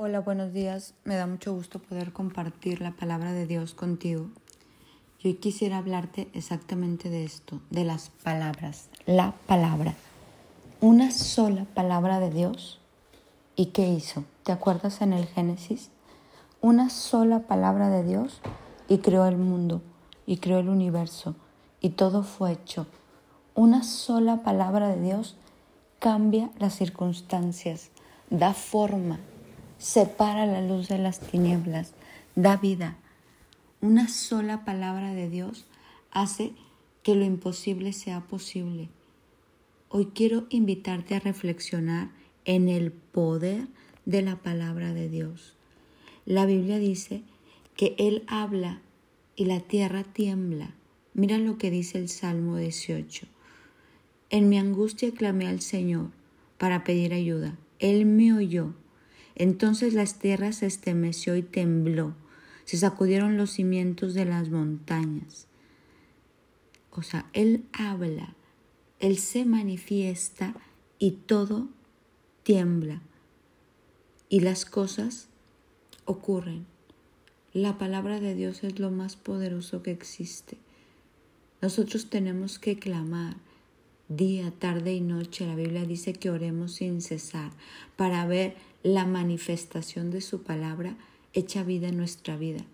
Hola, buenos días. Me da mucho gusto poder compartir la palabra de Dios contigo. Yo quisiera hablarte exactamente de esto, de las palabras, la palabra. Una sola palabra de Dios. ¿Y qué hizo? ¿Te acuerdas en el Génesis? Una sola palabra de Dios y creó el mundo y creó el universo y todo fue hecho. Una sola palabra de Dios cambia las circunstancias, da forma, separa la luz de las tinieblas, da vida. Una sola palabra de Dios hace que lo imposible sea posible. Hoy quiero invitarte a reflexionar en el poder de la palabra de Dios. La Biblia dice que Él habla y la tierra tiembla. Mira lo que dice el Salmo 18. En mi angustia clamé al Señor para pedir ayuda. Él me oyó entonces la tierra se estremeció y tembló, se sacudieron los cimientos de las montañas. O sea, Él habla, Él se manifiesta y todo tiembla. Y las cosas ocurren. La palabra de Dios es lo más poderoso que existe. Nosotros tenemos que clamar día, tarde y noche. La Biblia dice que oremos sin cesar para ver la manifestación de su palabra hecha vida en nuestra vida.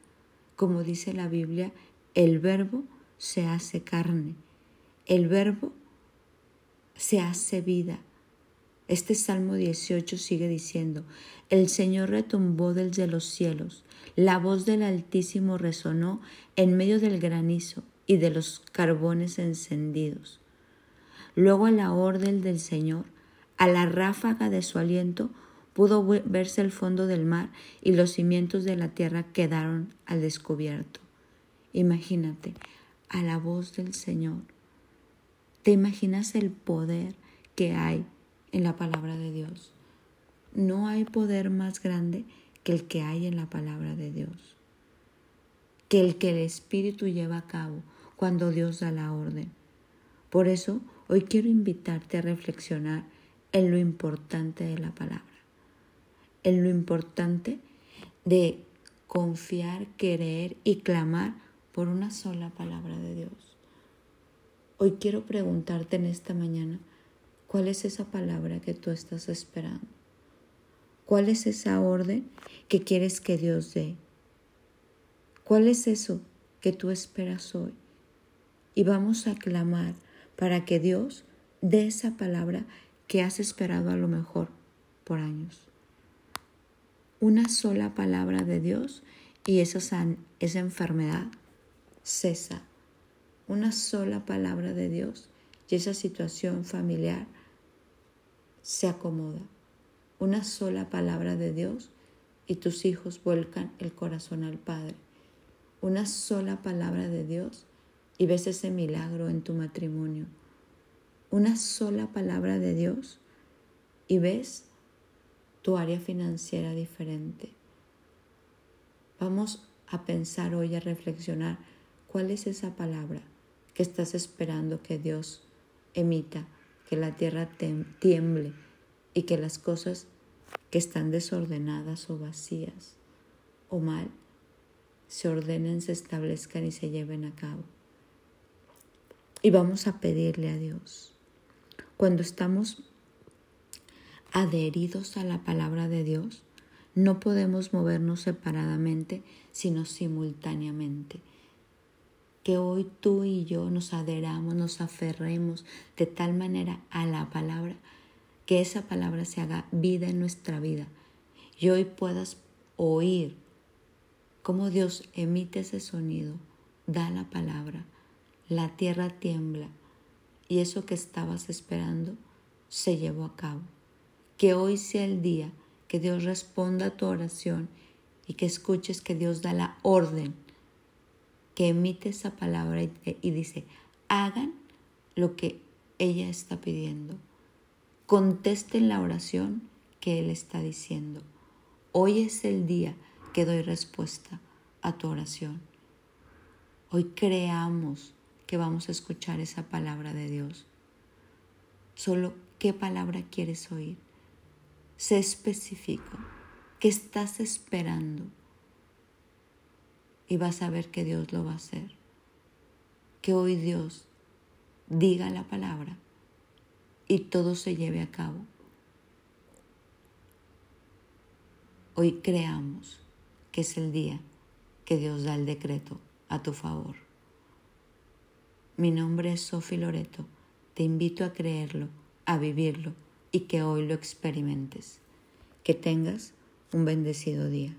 Como dice la Biblia, el verbo se hace carne, el verbo se hace vida. Este Salmo 18 sigue diciendo, el Señor retumbó desde los cielos, la voz del Altísimo resonó en medio del granizo y de los carbones encendidos. Luego a la orden del Señor, a la ráfaga de su aliento, pudo verse el fondo del mar y los cimientos de la tierra quedaron al descubierto. Imagínate, a la voz del Señor. ¿Te imaginas el poder que hay en la palabra de Dios? No hay poder más grande que el que hay en la palabra de Dios, que el que el Espíritu lleva a cabo cuando Dios da la orden. Por eso, hoy quiero invitarte a reflexionar en lo importante de la palabra en lo importante de confiar, querer y clamar por una sola palabra de Dios. Hoy quiero preguntarte en esta mañana, ¿cuál es esa palabra que tú estás esperando? ¿Cuál es esa orden que quieres que Dios dé? ¿Cuál es eso que tú esperas hoy? Y vamos a clamar para que Dios dé esa palabra que has esperado a lo mejor por años una sola palabra de Dios y esa, esa enfermedad cesa. Una sola palabra de Dios y esa situación familiar se acomoda. Una sola palabra de Dios y tus hijos vuelcan el corazón al Padre. Una sola palabra de Dios y ves ese milagro en tu matrimonio. Una sola palabra de Dios y ves tu área financiera diferente. Vamos a pensar hoy, a reflexionar cuál es esa palabra que estás esperando que Dios emita, que la tierra tiemble y que las cosas que están desordenadas o vacías o mal se ordenen, se establezcan y se lleven a cabo. Y vamos a pedirle a Dios. Cuando estamos adheridos a la palabra de Dios, no podemos movernos separadamente, sino simultáneamente. Que hoy tú y yo nos adheramos, nos aferremos de tal manera a la palabra, que esa palabra se haga vida en nuestra vida. Y hoy puedas oír cómo Dios emite ese sonido, da la palabra, la tierra tiembla y eso que estabas esperando se llevó a cabo que hoy sea el día que Dios responda a tu oración y que escuches que Dios da la orden, que emite esa palabra y, dice, hagan lo que ella está pidiendo. Contesten la oración que Él está diciendo. Hoy es el día que doy respuesta a tu oración. Hoy creamos que vamos a escuchar esa palabra de Dios. Solo, ¿qué palabra quieres oír? Sé específico. ¿Qué estás esperando? Y vas a ver que Dios lo va a hacer. Que hoy Dios diga la palabra y todo se lleve a cabo. Hoy creamos que es el día que Dios da el decreto a tu favor. Mi nombre es Sofi Loreto. Te invito a creerlo, a vivirlo y que hoy lo experimentes. Que tengas un bendecido día.